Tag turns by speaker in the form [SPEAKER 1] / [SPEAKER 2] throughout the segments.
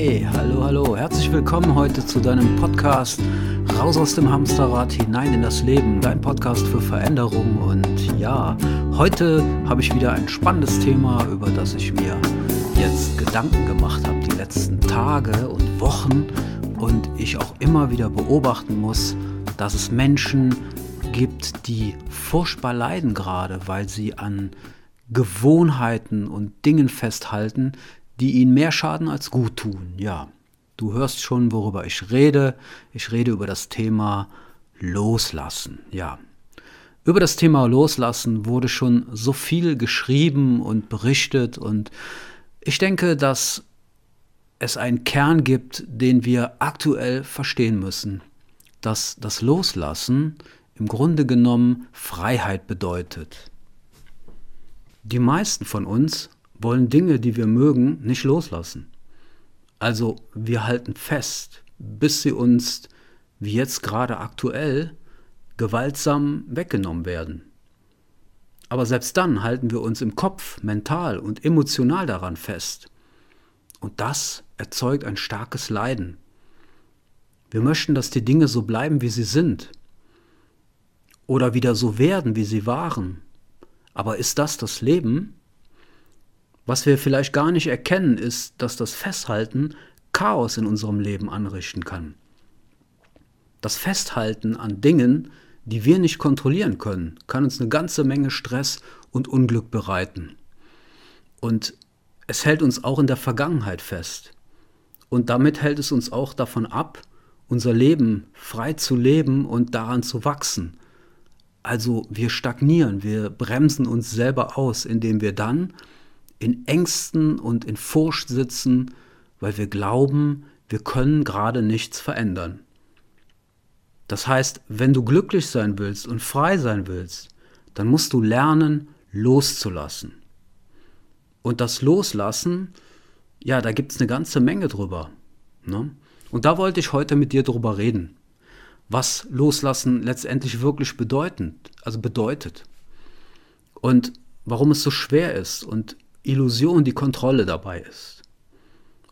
[SPEAKER 1] Hey, hallo, hallo. Herzlich willkommen heute zu deinem Podcast Raus aus dem Hamsterrad hinein in das Leben. Dein Podcast für Veränderung. Und ja, heute habe ich wieder ein spannendes Thema, über das ich mir jetzt Gedanken gemacht habe, die letzten Tage und Wochen. Und ich auch immer wieder beobachten muss, dass es Menschen gibt, die furchtbar leiden gerade, weil sie an Gewohnheiten und Dingen festhalten, die ihnen mehr schaden als gut tun. Ja, du hörst schon, worüber ich rede. Ich rede über das Thema Loslassen. Ja, über das Thema Loslassen wurde schon so viel geschrieben und berichtet und ich denke, dass es einen Kern gibt, den wir aktuell verstehen müssen, dass das Loslassen im Grunde genommen Freiheit bedeutet. Die meisten von uns wollen Dinge, die wir mögen, nicht loslassen. Also wir halten fest, bis sie uns, wie jetzt gerade aktuell, gewaltsam weggenommen werden. Aber selbst dann halten wir uns im Kopf, mental und emotional daran fest. Und das erzeugt ein starkes Leiden. Wir möchten, dass die Dinge so bleiben, wie sie sind. Oder wieder so werden, wie sie waren. Aber ist das das Leben? Was wir vielleicht gar nicht erkennen, ist, dass das Festhalten Chaos in unserem Leben anrichten kann. Das Festhalten an Dingen, die wir nicht kontrollieren können, kann uns eine ganze Menge Stress und Unglück bereiten. Und es hält uns auch in der Vergangenheit fest. Und damit hält es uns auch davon ab, unser Leben frei zu leben und daran zu wachsen also wir stagnieren, wir bremsen uns selber aus, indem wir dann in Ängsten und in Furcht sitzen, weil wir glauben, wir können gerade nichts verändern. Das heißt, wenn du glücklich sein willst und frei sein willst, dann musst du lernen, loszulassen. Und das Loslassen, ja, da gibt es eine ganze Menge drüber. Ne? Und da wollte ich heute mit dir drüber reden was Loslassen letztendlich wirklich bedeutend, also bedeutet. Und warum es so schwer ist und Illusion die Kontrolle dabei ist.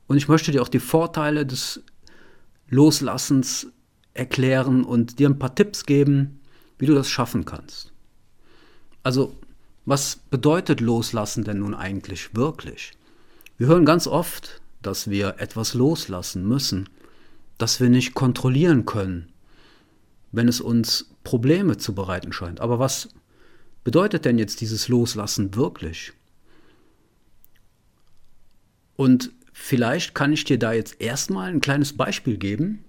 [SPEAKER 1] Und ich möchte dir auch die Vorteile des Loslassens erklären und dir ein paar Tipps geben, wie du das schaffen kannst. Also, was bedeutet Loslassen denn nun eigentlich wirklich? Wir hören ganz oft, dass wir etwas loslassen müssen, das wir nicht kontrollieren können, wenn es uns Probleme zu bereiten scheint. Aber was bedeutet denn jetzt dieses Loslassen wirklich? Und vielleicht kann ich dir da jetzt erstmal ein kleines Beispiel geben,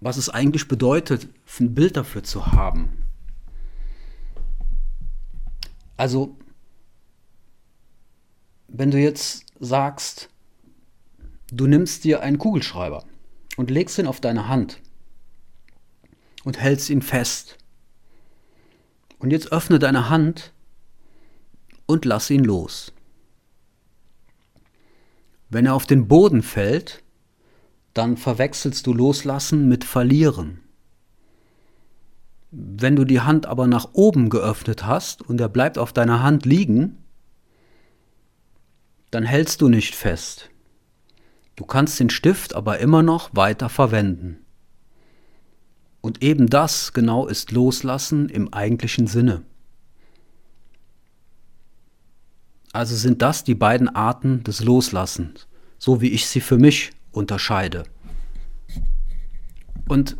[SPEAKER 1] was es eigentlich bedeutet, ein Bild dafür zu haben. Also, wenn du jetzt sagst, du nimmst dir einen Kugelschreiber und legst ihn auf deine Hand und hältst ihn fest. Und jetzt öffne deine Hand und lass ihn los. Wenn er auf den Boden fällt, dann verwechselst du Loslassen mit Verlieren. Wenn du die Hand aber nach oben geöffnet hast und er bleibt auf deiner Hand liegen, dann hältst du nicht fest. Du kannst den Stift aber immer noch weiter verwenden. Und eben das genau ist Loslassen im eigentlichen Sinne. Also sind das die beiden Arten des Loslassens, so wie ich sie für mich unterscheide. Und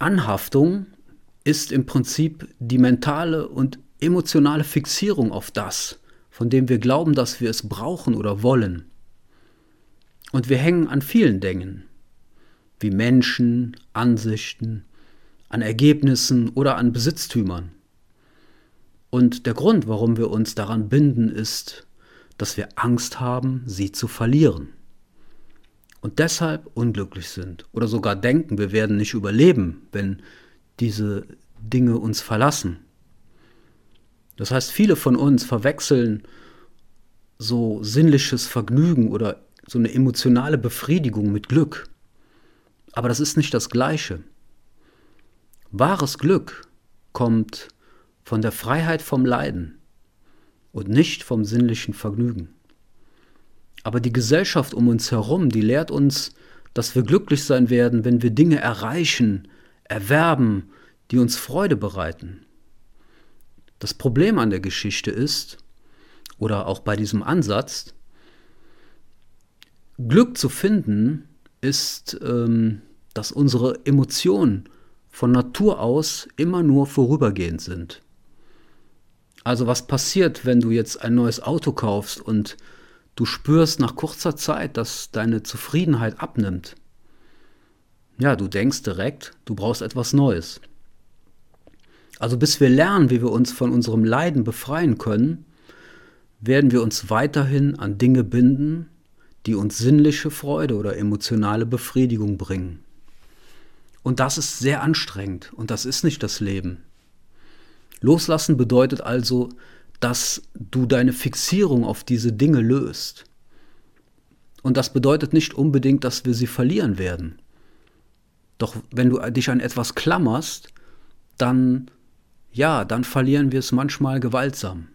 [SPEAKER 1] Anhaftung ist im Prinzip die mentale und emotionale Fixierung auf das, von dem wir glauben, dass wir es brauchen oder wollen. Und wir hängen an vielen Dingen, wie Menschen, Ansichten, an Ergebnissen oder an Besitztümern. Und der Grund, warum wir uns daran binden, ist, dass wir Angst haben, sie zu verlieren. Und deshalb unglücklich sind oder sogar denken, wir werden nicht überleben, wenn diese Dinge uns verlassen. Das heißt, viele von uns verwechseln so sinnliches Vergnügen oder so eine emotionale Befriedigung mit Glück. Aber das ist nicht das Gleiche. Wahres Glück kommt von der Freiheit vom Leiden. und nicht vom sinnlichen Vergnügen. Aber die Gesellschaft um uns herum, die lehrt uns, dass wir glücklich sein werden, wenn wir Dinge erreichen, erwerben, die uns Freude bereiten. Das Problem an der Geschichte ist, oder auch bei diesem Ansatz, Glück zu finden ist, ähm, dass unsere Emotionen von Natur aus immer nur vorübergehend sind. Also was passiert, wenn du jetzt ein neues Auto kaufst und du spürst nach kurzer Zeit, dass deine Zufriedenheit abnimmt? Ja, du denkst direkt, du brauchst etwas Neues. Also bis wir lernen, wie wir uns von unserem Leiden befreien können, werden wir uns weiterhin an Dinge binden, die uns sinnliche Freude oder emotionale Befriedigung bringen. Und das ist sehr anstrengend und das ist nicht das Leben. Loslassen bedeutet also, dass du deine Fixierung auf diese Dinge löst. Und das bedeutet nicht unbedingt, dass wir sie verlieren werden. Doch wenn du dich an etwas klammerst, dann, ja, dann verlieren wir es manchmal gewaltsam.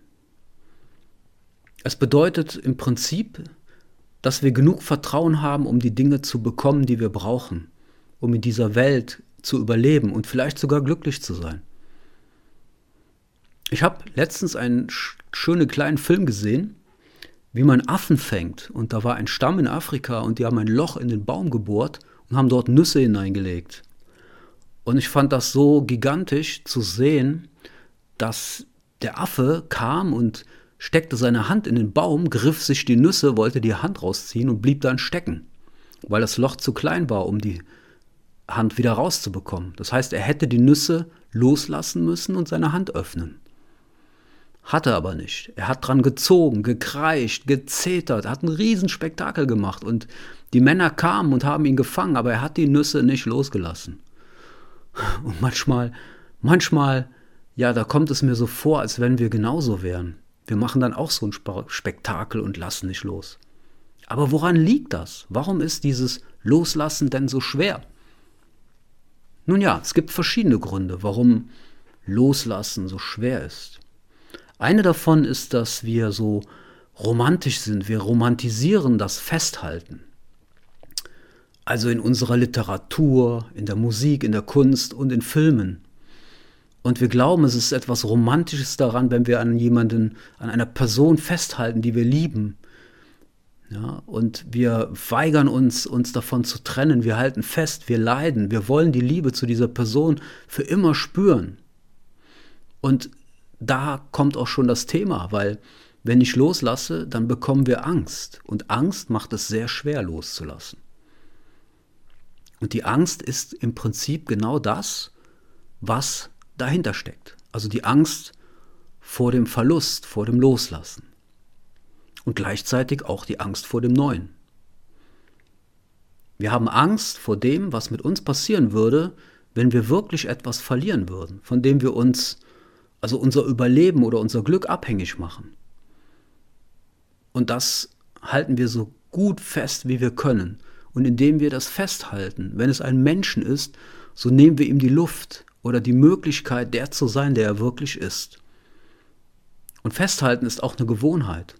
[SPEAKER 1] Es bedeutet im Prinzip, dass wir genug Vertrauen haben, um die Dinge zu bekommen, die wir brauchen, um in dieser Welt zu überleben und vielleicht sogar glücklich zu sein. Ich habe letztens einen schönen kleinen Film gesehen, wie man Affen fängt. Und da war ein Stamm in Afrika und die haben ein Loch in den Baum gebohrt und haben dort Nüsse hineingelegt. Und ich fand das so gigantisch zu sehen, dass der Affe kam und steckte seine Hand in den Baum, griff sich die Nüsse, wollte die Hand rausziehen und blieb dann stecken, weil das Loch zu klein war, um die Hand wieder rauszubekommen. Das heißt, er hätte die Nüsse loslassen müssen und seine Hand öffnen. Hatte aber nicht. Er hat dran gezogen, gekreischt, gezetert, hat ein Riesenspektakel gemacht und die Männer kamen und haben ihn gefangen, aber er hat die Nüsse nicht losgelassen. Und manchmal, manchmal, ja, da kommt es mir so vor, als wenn wir genauso wären. Wir machen dann auch so ein Spektakel und lassen nicht los. Aber woran liegt das? Warum ist dieses Loslassen denn so schwer? Nun ja, es gibt verschiedene Gründe, warum Loslassen so schwer ist. Eine davon ist, dass wir so romantisch sind. Wir romantisieren das Festhalten. Also in unserer Literatur, in der Musik, in der Kunst und in Filmen. Und wir glauben, es ist etwas Romantisches daran, wenn wir an jemanden, an einer Person festhalten, die wir lieben. Ja, und wir weigern uns, uns davon zu trennen. Wir halten fest, wir leiden. Wir wollen die Liebe zu dieser Person für immer spüren. Und da kommt auch schon das Thema, weil wenn ich loslasse, dann bekommen wir Angst. Und Angst macht es sehr schwer loszulassen. Und die Angst ist im Prinzip genau das, was dahinter steckt. Also die Angst vor dem Verlust, vor dem Loslassen. Und gleichzeitig auch die Angst vor dem Neuen. Wir haben Angst vor dem, was mit uns passieren würde, wenn wir wirklich etwas verlieren würden, von dem wir uns, also unser Überleben oder unser Glück abhängig machen. Und das halten wir so gut fest, wie wir können. Und indem wir das festhalten, wenn es ein Menschen ist, so nehmen wir ihm die Luft oder die Möglichkeit, der zu sein, der er wirklich ist. Und festhalten ist auch eine Gewohnheit.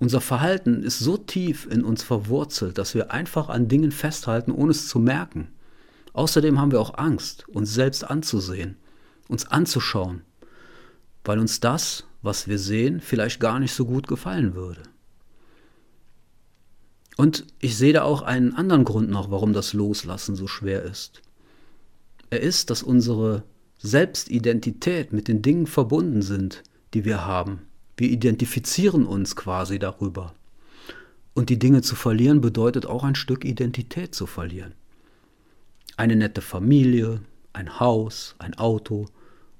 [SPEAKER 1] Unser Verhalten ist so tief in uns verwurzelt, dass wir einfach an Dingen festhalten, ohne es zu merken. Außerdem haben wir auch Angst, uns selbst anzusehen, uns anzuschauen, weil uns das, was wir sehen, vielleicht gar nicht so gut gefallen würde. Und ich sehe da auch einen anderen Grund noch, warum das Loslassen so schwer ist. Er ist, dass unsere Selbstidentität mit den Dingen verbunden sind, die wir haben. Wir identifizieren uns quasi darüber. Und die Dinge zu verlieren bedeutet auch ein Stück Identität zu verlieren. Eine nette Familie, ein Haus, ein Auto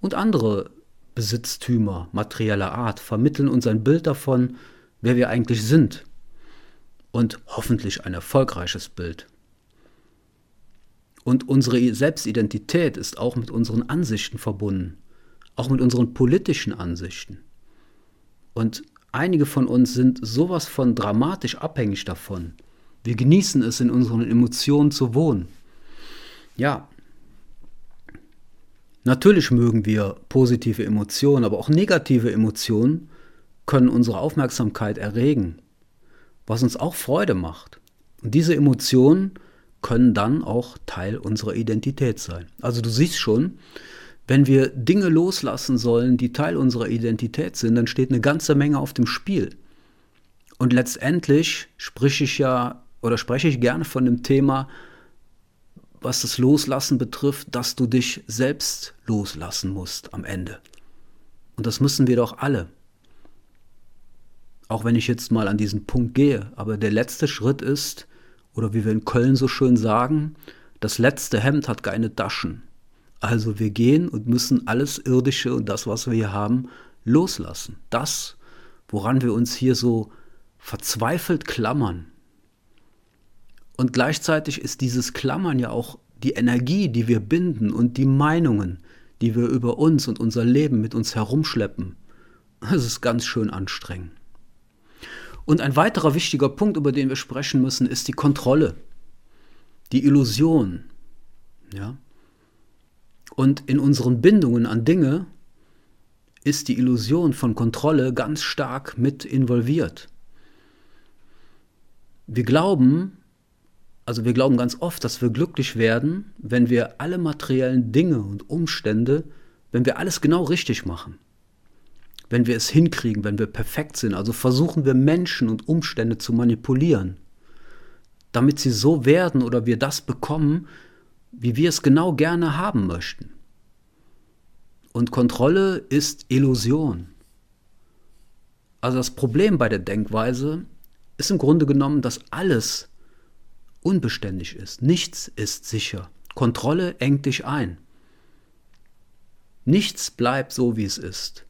[SPEAKER 1] und andere Besitztümer materieller Art vermitteln uns ein Bild davon, wer wir eigentlich sind. Und hoffentlich ein erfolgreiches Bild. Und unsere Selbstidentität ist auch mit unseren Ansichten verbunden, auch mit unseren politischen Ansichten. Und einige von uns sind sowas von dramatisch abhängig davon. Wir genießen es, in unseren Emotionen zu wohnen. Ja, natürlich mögen wir positive Emotionen, aber auch negative Emotionen können unsere Aufmerksamkeit erregen, was uns auch Freude macht. Und diese Emotionen können dann auch Teil unserer Identität sein. Also du siehst schon, wenn wir Dinge loslassen sollen, die Teil unserer Identität sind, dann steht eine ganze Menge auf dem Spiel. Und letztendlich spreche ich ja oder spreche ich gerne von dem Thema, was das Loslassen betrifft, dass du dich selbst loslassen musst am Ende. Und das müssen wir doch alle. Auch wenn ich jetzt mal an diesen Punkt gehe. Aber der letzte Schritt ist, oder wie wir in Köln so schön sagen, das letzte Hemd hat keine Taschen. Also wir gehen und müssen alles Irdische und das, was wir hier haben, loslassen. Das, woran wir uns hier so verzweifelt klammern. Und gleichzeitig ist dieses Klammern ja auch die Energie, die wir binden und die Meinungen, die wir über uns und unser Leben mit uns herumschleppen. Das ist ganz schön anstrengend. Und ein weiterer wichtiger Punkt, über den wir sprechen müssen, ist die Kontrolle, die Illusion. Ja? Und in unseren Bindungen an Dinge ist die Illusion von Kontrolle ganz stark mit involviert. Wir glauben, also wir glauben ganz oft, dass wir glücklich werden, wenn wir alle materiellen Dinge und Umstände, wenn wir alles genau richtig machen wenn wir es hinkriegen, wenn wir perfekt sind. Also versuchen wir Menschen und Umstände zu manipulieren, damit sie so werden oder wir das bekommen, wie wir es genau gerne haben möchten. Und Kontrolle ist Illusion. Also das Problem bei der Denkweise ist im Grunde genommen, dass alles unbeständig ist. Nichts ist sicher. Kontrolle engt dich ein. Nichts bleibt so, wie es ist.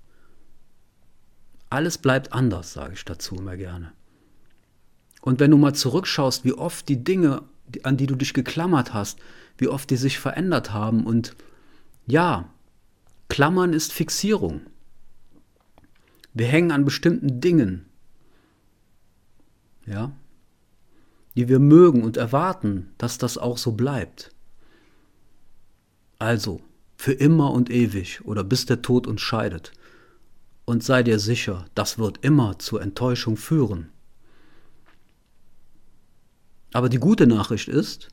[SPEAKER 1] Alles bleibt anders, sage ich dazu immer gerne. Und wenn du mal zurückschaust, wie oft die Dinge, an die du dich geklammert hast, wie oft die sich verändert haben und ja, Klammern ist Fixierung. Wir hängen an bestimmten Dingen, ja, die wir mögen und erwarten, dass das auch so bleibt. Also, für immer und ewig oder bis der Tod uns scheidet und sei dir sicher, das wird immer zur Enttäuschung führen. Aber die gute Nachricht ist,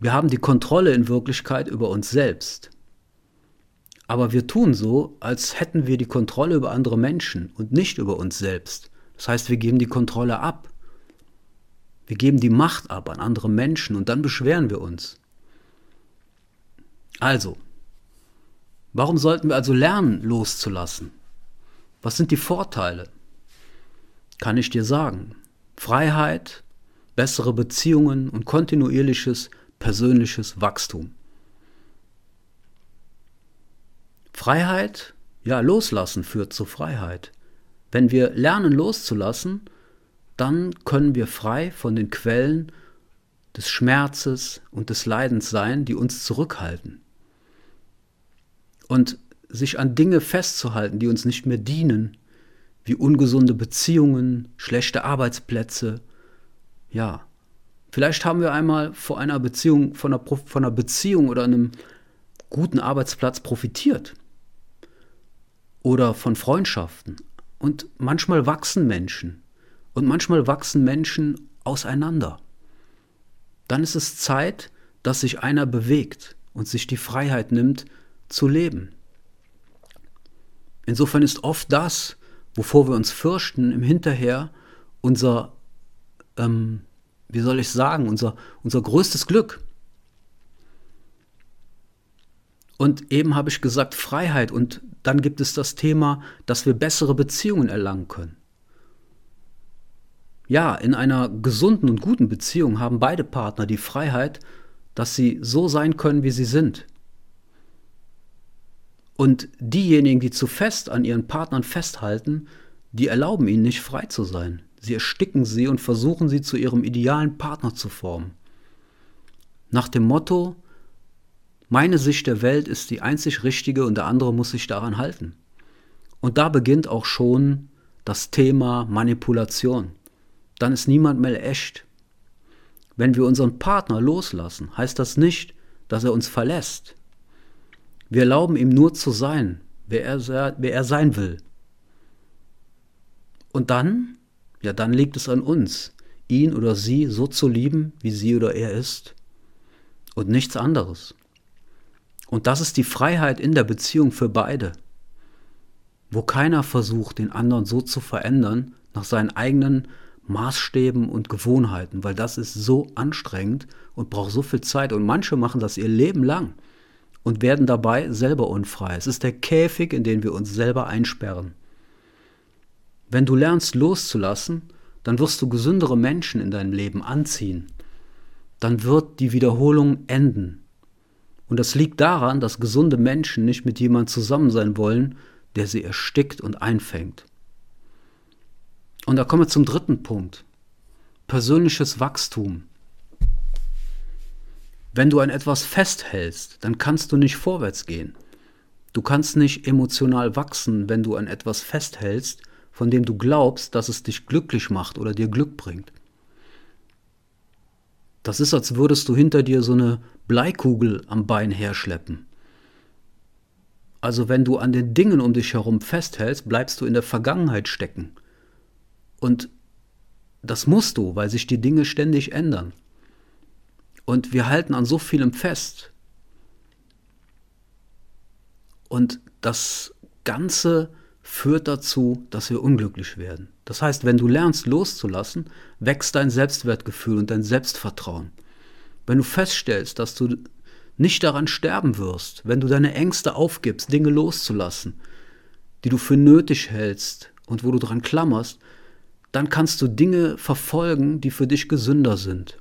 [SPEAKER 1] wir haben die Kontrolle in Wirklichkeit über uns selbst. Aber wir tun so, als hätten wir die Kontrolle über andere Menschen und nicht über uns selbst. Das heißt, wir geben die Kontrolle ab. Wir geben die Macht ab an andere Menschen und dann beschweren wir uns. Also, Warum sollten wir also lernen, loszulassen? Was sind die Vorteile? Kann ich dir sagen. Freiheit, bessere Beziehungen und kontinuierliches persönliches Wachstum. Freiheit, ja, loslassen führt zu Freiheit. Wenn wir lernen loszulassen, dann können wir frei von den Quellen des Schmerzes und des Leidens sein, die uns zurückhalten. Und sich an Dinge festzuhalten, die uns nicht mehr dienen, wie ungesunde Beziehungen, schlechte Arbeitsplätze. Ja, vielleicht haben wir einmal vor einer Beziehung, von einer, von einer Beziehung oder einem guten Arbeitsplatz profitiert. Oder von Freundschaften. Und manchmal wachsen Menschen. Und manchmal wachsen Menschen auseinander. Dann ist es Zeit, dass sich einer bewegt und sich die Freiheit nimmt, zu leben. Insofern ist oft das, wovor wir uns fürchten, im Hinterher unser, ähm, wie soll ich sagen, unser, unser größtes Glück. Und eben habe ich gesagt Freiheit und dann gibt es das Thema, dass wir bessere Beziehungen erlangen können. Ja, in einer gesunden und guten Beziehung haben beide Partner die Freiheit, dass sie so sein können, wie sie sind. Und diejenigen, die zu fest an ihren Partnern festhalten, die erlauben ihnen nicht frei zu sein. Sie ersticken sie und versuchen sie zu ihrem idealen Partner zu formen. Nach dem Motto, meine Sicht der Welt ist die einzig richtige und der andere muss sich daran halten. Und da beginnt auch schon das Thema Manipulation. Dann ist niemand mehr echt. Wenn wir unseren Partner loslassen, heißt das nicht, dass er uns verlässt. Wir erlauben ihm nur zu sein, wer er, wer er sein will. Und dann, ja, dann liegt es an uns, ihn oder sie so zu lieben, wie sie oder er ist. Und nichts anderes. Und das ist die Freiheit in der Beziehung für beide, wo keiner versucht, den anderen so zu verändern, nach seinen eigenen Maßstäben und Gewohnheiten, weil das ist so anstrengend und braucht so viel Zeit. Und manche machen das ihr Leben lang und werden dabei selber unfrei. Es ist der Käfig, in den wir uns selber einsperren. Wenn du lernst loszulassen, dann wirst du gesündere Menschen in deinem Leben anziehen. Dann wird die Wiederholung enden. Und das liegt daran, dass gesunde Menschen nicht mit jemandem zusammen sein wollen, der sie erstickt und einfängt. Und da kommen wir zum dritten Punkt. Persönliches Wachstum. Wenn du an etwas festhältst, dann kannst du nicht vorwärts gehen. Du kannst nicht emotional wachsen, wenn du an etwas festhältst, von dem du glaubst, dass es dich glücklich macht oder dir Glück bringt. Das ist, als würdest du hinter dir so eine Bleikugel am Bein herschleppen. Also wenn du an den Dingen um dich herum festhältst, bleibst du in der Vergangenheit stecken. Und das musst du, weil sich die Dinge ständig ändern. Und wir halten an so vielem fest. Und das Ganze führt dazu, dass wir unglücklich werden. Das heißt, wenn du lernst loszulassen, wächst dein Selbstwertgefühl und dein Selbstvertrauen. Wenn du feststellst, dass du nicht daran sterben wirst, wenn du deine Ängste aufgibst, Dinge loszulassen, die du für nötig hältst und wo du dran klammerst, dann kannst du Dinge verfolgen, die für dich gesünder sind.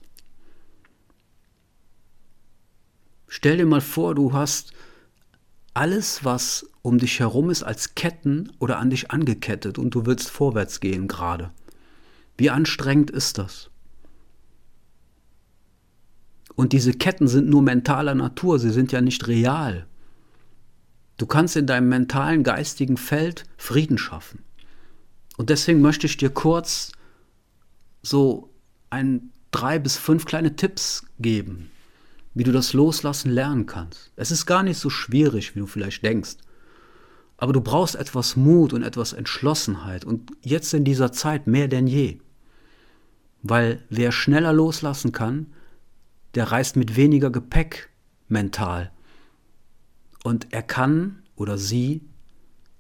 [SPEAKER 1] Stell dir mal vor, du hast alles, was um dich herum ist, als Ketten oder an dich angekettet und du willst vorwärts gehen gerade. Wie anstrengend ist das? Und diese Ketten sind nur mentaler Natur, sie sind ja nicht real. Du kannst in deinem mentalen, geistigen Feld Frieden schaffen. Und deswegen möchte ich dir kurz so ein drei bis fünf kleine Tipps geben, wie du das Loslassen lernen kannst. Es ist gar nicht so schwierig, wie du vielleicht denkst. Aber du brauchst etwas Mut und etwas Entschlossenheit und jetzt in dieser Zeit mehr denn je. Weil wer schneller loslassen kann, der reist mit weniger Gepäck mental. Und er kann oder sie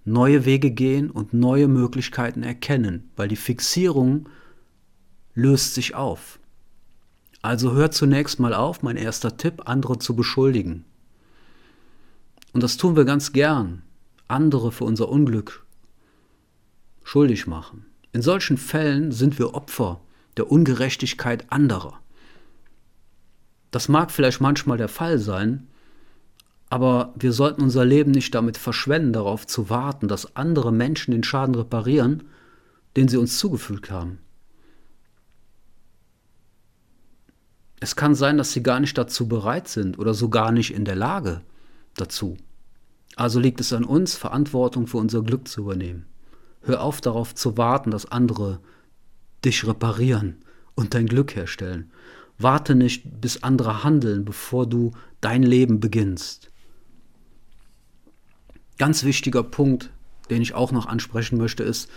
[SPEAKER 1] neue Wege gehen und neue Möglichkeiten erkennen, weil die Fixierung löst sich auf. Also hört zunächst mal auf, mein erster Tipp, andere zu beschuldigen. Und das tun wir ganz gern, andere für unser Unglück schuldig machen. In solchen Fällen sind wir Opfer der Ungerechtigkeit anderer. Das mag vielleicht manchmal der Fall sein, aber wir sollten unser Leben nicht damit verschwenden, darauf zu warten, dass andere Menschen den Schaden reparieren, den sie uns zugefügt haben. Es kann sein, dass sie gar nicht dazu bereit sind oder so gar nicht in der Lage dazu. Also liegt es an uns, Verantwortung für unser Glück zu übernehmen. Hör auf darauf zu warten, dass andere dich reparieren und dein Glück herstellen. Warte nicht, bis andere handeln, bevor du dein Leben beginnst. Ganz wichtiger Punkt, den ich auch noch ansprechen möchte, ist,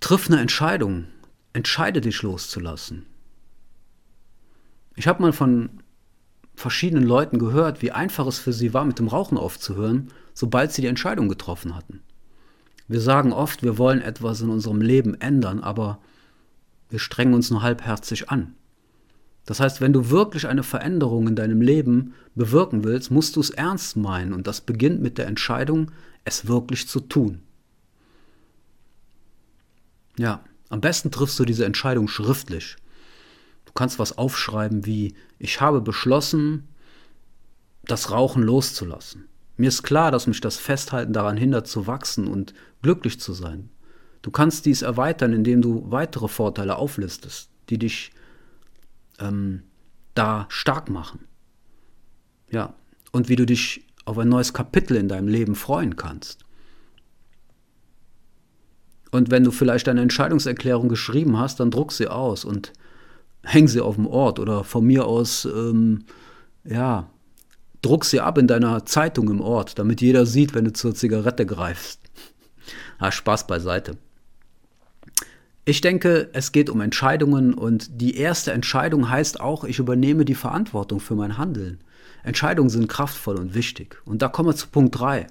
[SPEAKER 1] triff eine Entscheidung. Entscheide dich loszulassen. Ich habe mal von verschiedenen Leuten gehört, wie einfach es für sie war, mit dem Rauchen aufzuhören, sobald sie die Entscheidung getroffen hatten. Wir sagen oft, wir wollen etwas in unserem Leben ändern, aber wir strengen uns nur halbherzig an. Das heißt, wenn du wirklich eine Veränderung in deinem Leben bewirken willst, musst du es ernst meinen und das beginnt mit der Entscheidung, es wirklich zu tun. Ja, am besten triffst du diese Entscheidung schriftlich. Du kannst was aufschreiben wie, ich habe beschlossen, das Rauchen loszulassen. Mir ist klar, dass mich das Festhalten daran hindert zu wachsen und glücklich zu sein. Du kannst dies erweitern, indem du weitere Vorteile auflistest, die dich ähm, da stark machen. Ja, und wie du dich auf ein neues Kapitel in deinem Leben freuen kannst. Und wenn du vielleicht eine Entscheidungserklärung geschrieben hast, dann druck sie aus und häng sie auf dem Ort oder von mir aus, ähm, ja, druck sie ab in deiner Zeitung im Ort, damit jeder sieht, wenn du zur Zigarette greifst. Ah, Spaß beiseite. Ich denke, es geht um Entscheidungen und die erste Entscheidung heißt auch, ich übernehme die Verantwortung für mein Handeln. Entscheidungen sind kraftvoll und wichtig. Und da kommen wir zu Punkt 3.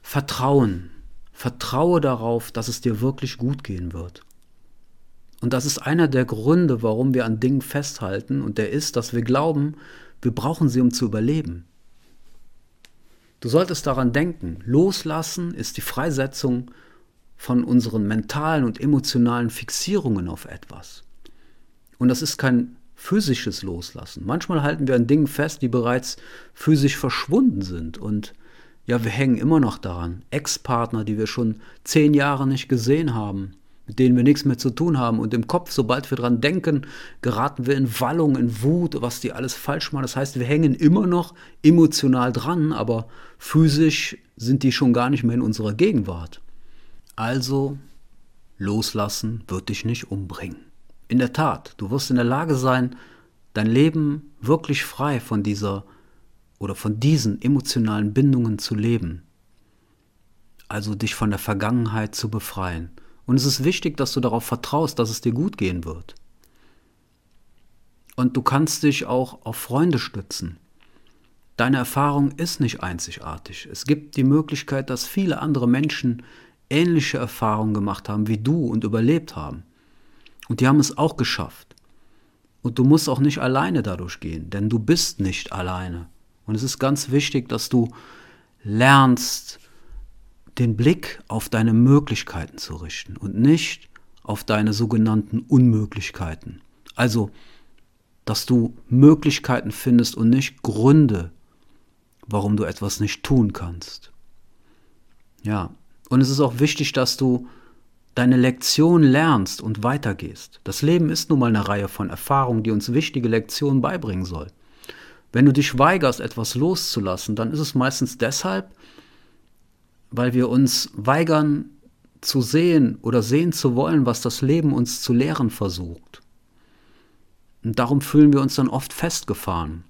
[SPEAKER 1] Vertrauen. Vertraue darauf, dass es dir wirklich gut gehen wird. Und das ist einer der Gründe, warum wir an Dingen festhalten, und der ist, dass wir glauben, wir brauchen sie, um zu überleben. Du solltest daran denken, loslassen ist die Freisetzung von unseren mentalen und emotionalen Fixierungen auf etwas. Und das ist kein physisches Loslassen. Manchmal halten wir an Dingen fest, die bereits physisch verschwunden sind. Und ja, wir hängen immer noch daran. Ex-Partner, die wir schon zehn Jahre nicht gesehen haben, mit denen wir nichts mehr zu tun haben. Und im Kopf, sobald wir dran denken, geraten wir in Wallung, in Wut, was die alles falsch machen. Das heißt, wir hängen immer noch emotional dran, aber physisch sind die schon gar nicht mehr in unserer Gegenwart. Also, loslassen wird dich nicht umbringen. In der Tat, du wirst in der Lage sein, dein Leben wirklich frei von dieser oder von diesen emotionalen Bindungen zu leben. Also dich von der Vergangenheit zu befreien. Und es ist wichtig, dass du darauf vertraust, dass es dir gut gehen wird. Und du kannst dich auch auf Freunde stützen. Deine Erfahrung ist nicht einzigartig. Es gibt die Möglichkeit, dass viele andere Menschen ähnliche Erfahrungen gemacht haben wie du und überlebt haben. Und die haben es auch geschafft. Und du musst auch nicht alleine dadurch gehen, denn du bist nicht alleine. Und es ist ganz wichtig, dass du lernst, den Blick auf deine Möglichkeiten zu richten und nicht auf deine sogenannten Unmöglichkeiten. Also, dass du Möglichkeiten findest und nicht Gründe, warum du etwas nicht tun kannst. Ja, und es ist auch wichtig, dass du deine Lektion lernst und weitergehst. Das Leben ist nun mal eine Reihe von Erfahrungen, die uns wichtige Lektionen beibringen soll. Wenn du dich weigerst, etwas loszulassen, dann ist es meistens deshalb, weil wir uns weigern zu sehen oder sehen zu wollen, was das Leben uns zu lehren versucht. Und darum fühlen wir uns dann oft festgefahren.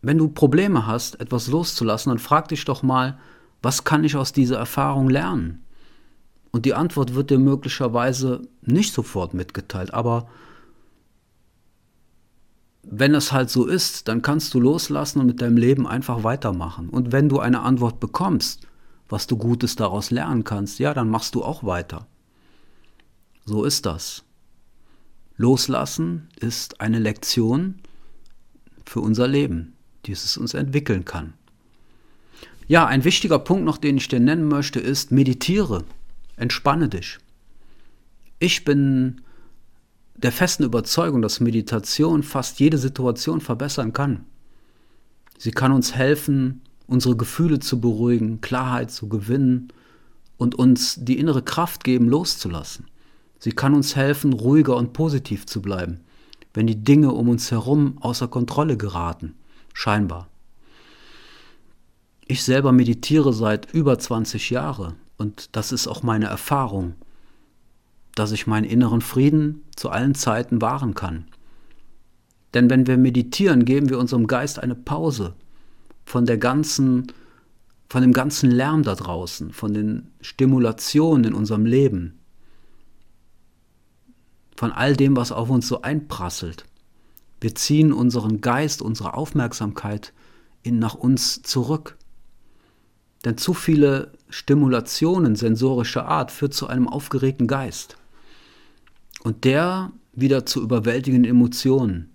[SPEAKER 1] Wenn du Probleme hast, etwas loszulassen, dann frag dich doch mal, was kann ich aus dieser Erfahrung lernen? Und die Antwort wird dir möglicherweise nicht sofort mitgeteilt, aber wenn es halt so ist, dann kannst du loslassen und mit deinem Leben einfach weitermachen. Und wenn du eine Antwort bekommst, was du Gutes daraus lernen kannst, ja, dann machst du auch weiter. So ist das. Loslassen ist eine Lektion für unser Leben, die es uns entwickeln kann. Ja, ein wichtiger Punkt noch, den ich dir nennen möchte, ist, meditiere, entspanne dich. Ich bin der festen Überzeugung, dass Meditation fast jede Situation verbessern kann. Sie kann uns helfen, unsere Gefühle zu beruhigen, Klarheit zu gewinnen und uns die innere Kraft geben, loszulassen. Sie kann uns helfen, ruhiger und positiv zu bleiben, wenn die Dinge um uns herum außer Kontrolle geraten, scheinbar. Ich selber meditiere seit über 20 Jahren und das ist auch meine Erfahrung, dass ich meinen inneren Frieden zu allen Zeiten wahren kann. Denn wenn wir meditieren, geben wir unserem Geist eine Pause von der ganzen von dem ganzen Lärm da draußen, von den Stimulationen in unserem Leben, von all dem, was auf uns so einprasselt. Wir ziehen unseren Geist, unsere Aufmerksamkeit in nach uns zurück. Denn zu viele Stimulationen sensorischer Art führt zu einem aufgeregten Geist. Und der wieder zu überwältigenden Emotionen.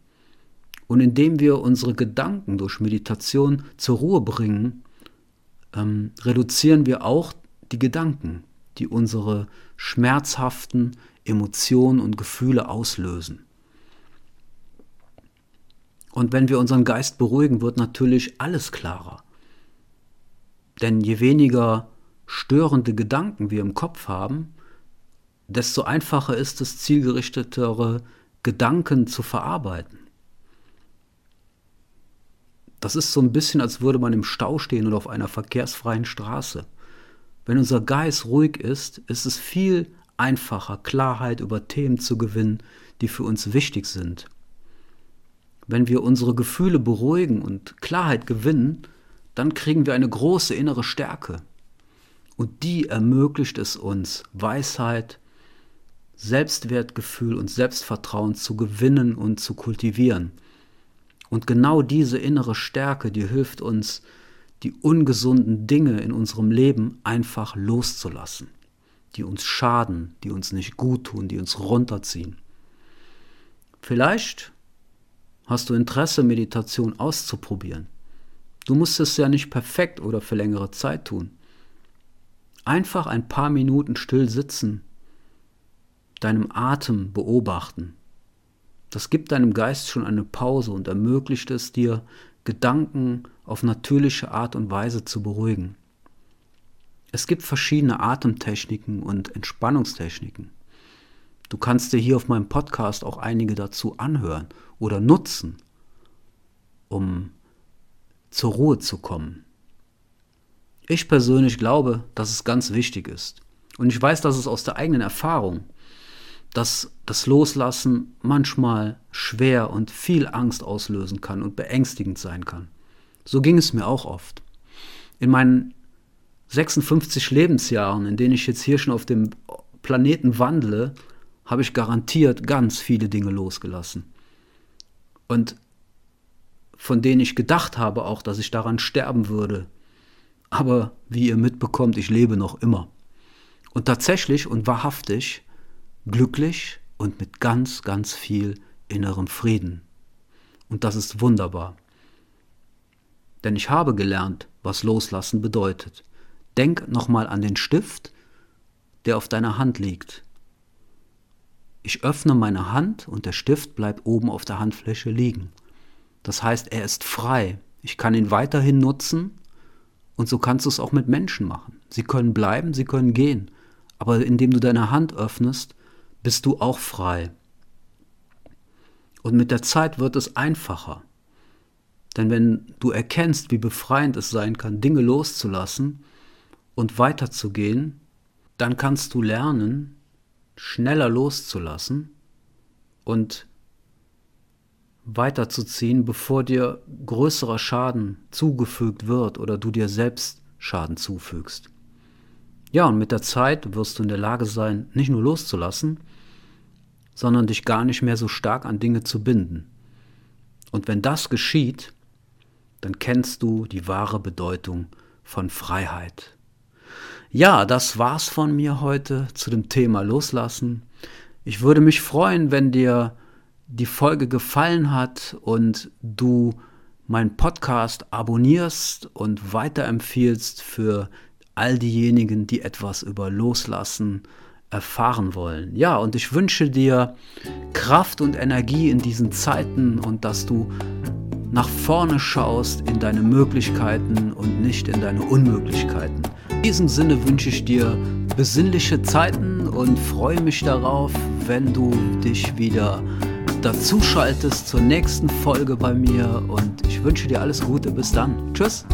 [SPEAKER 1] Und indem wir unsere Gedanken durch Meditation zur Ruhe bringen, ähm, reduzieren wir auch die Gedanken, die unsere schmerzhaften Emotionen und Gefühle auslösen. Und wenn wir unseren Geist beruhigen, wird natürlich alles klarer. Denn je weniger störende Gedanken wir im Kopf haben, desto einfacher ist es, zielgerichtetere Gedanken zu verarbeiten. Das ist so ein bisschen, als würde man im Stau stehen oder auf einer verkehrsfreien Straße. Wenn unser Geist ruhig ist, ist es viel einfacher, Klarheit über Themen zu gewinnen, die für uns wichtig sind. Wenn wir unsere Gefühle beruhigen und Klarheit gewinnen, dann kriegen wir eine große innere Stärke. Und die ermöglicht es uns, Weisheit, Selbstwertgefühl und Selbstvertrauen zu gewinnen und zu kultivieren. Und genau diese innere Stärke, die hilft uns, die ungesunden Dinge in unserem Leben einfach loszulassen, die uns schaden, die uns nicht gut tun, die uns runterziehen. Vielleicht hast du Interesse, Meditation auszuprobieren. Du musst es ja nicht perfekt oder für längere Zeit tun. Einfach ein paar Minuten still sitzen, deinem Atem beobachten. Das gibt deinem Geist schon eine Pause und ermöglicht es dir, Gedanken auf natürliche Art und Weise zu beruhigen. Es gibt verschiedene Atemtechniken und Entspannungstechniken. Du kannst dir hier auf meinem Podcast auch einige dazu anhören oder nutzen, um zur Ruhe zu kommen. Ich persönlich glaube, dass es ganz wichtig ist. Und ich weiß, dass es aus der eigenen Erfahrung, dass das Loslassen manchmal schwer und viel Angst auslösen kann und beängstigend sein kann. So ging es mir auch oft. In meinen 56 Lebensjahren, in denen ich jetzt hier schon auf dem Planeten wandle, habe ich garantiert ganz viele Dinge losgelassen. Und von denen ich gedacht habe auch, dass ich daran sterben würde. Aber wie ihr mitbekommt, ich lebe noch immer. Und tatsächlich und wahrhaftig glücklich und mit ganz, ganz viel innerem Frieden. Und das ist wunderbar. Denn ich habe gelernt, was Loslassen bedeutet. Denk nochmal an den Stift, der auf deiner Hand liegt. Ich öffne meine Hand und der Stift bleibt oben auf der Handfläche liegen. Das heißt, er ist frei. Ich kann ihn weiterhin nutzen und so kannst du es auch mit Menschen machen. Sie können bleiben, sie können gehen. Aber indem du deine Hand öffnest, bist du auch frei. Und mit der Zeit wird es einfacher. Denn wenn du erkennst, wie befreiend es sein kann, Dinge loszulassen und weiterzugehen, dann kannst du lernen, schneller loszulassen und weiterzuziehen, bevor dir größerer Schaden zugefügt wird oder du dir selbst Schaden zufügst. Ja, und mit der Zeit wirst du in der Lage sein, nicht nur loszulassen, sondern dich gar nicht mehr so stark an Dinge zu binden. Und wenn das geschieht, dann kennst du die wahre Bedeutung von Freiheit. Ja, das war's von mir heute zu dem Thema Loslassen. Ich würde mich freuen, wenn dir die Folge gefallen hat und du meinen Podcast abonnierst und weiterempfiehlst für all diejenigen, die etwas über Loslassen erfahren wollen. Ja, und ich wünsche dir Kraft und Energie in diesen Zeiten und dass du nach vorne schaust in deine Möglichkeiten und nicht in deine Unmöglichkeiten. In diesem Sinne wünsche ich dir besinnliche Zeiten und freue mich darauf, wenn du dich wieder dazuschaltest zur nächsten Folge bei mir und ich wünsche dir alles Gute. Bis dann. Tschüss.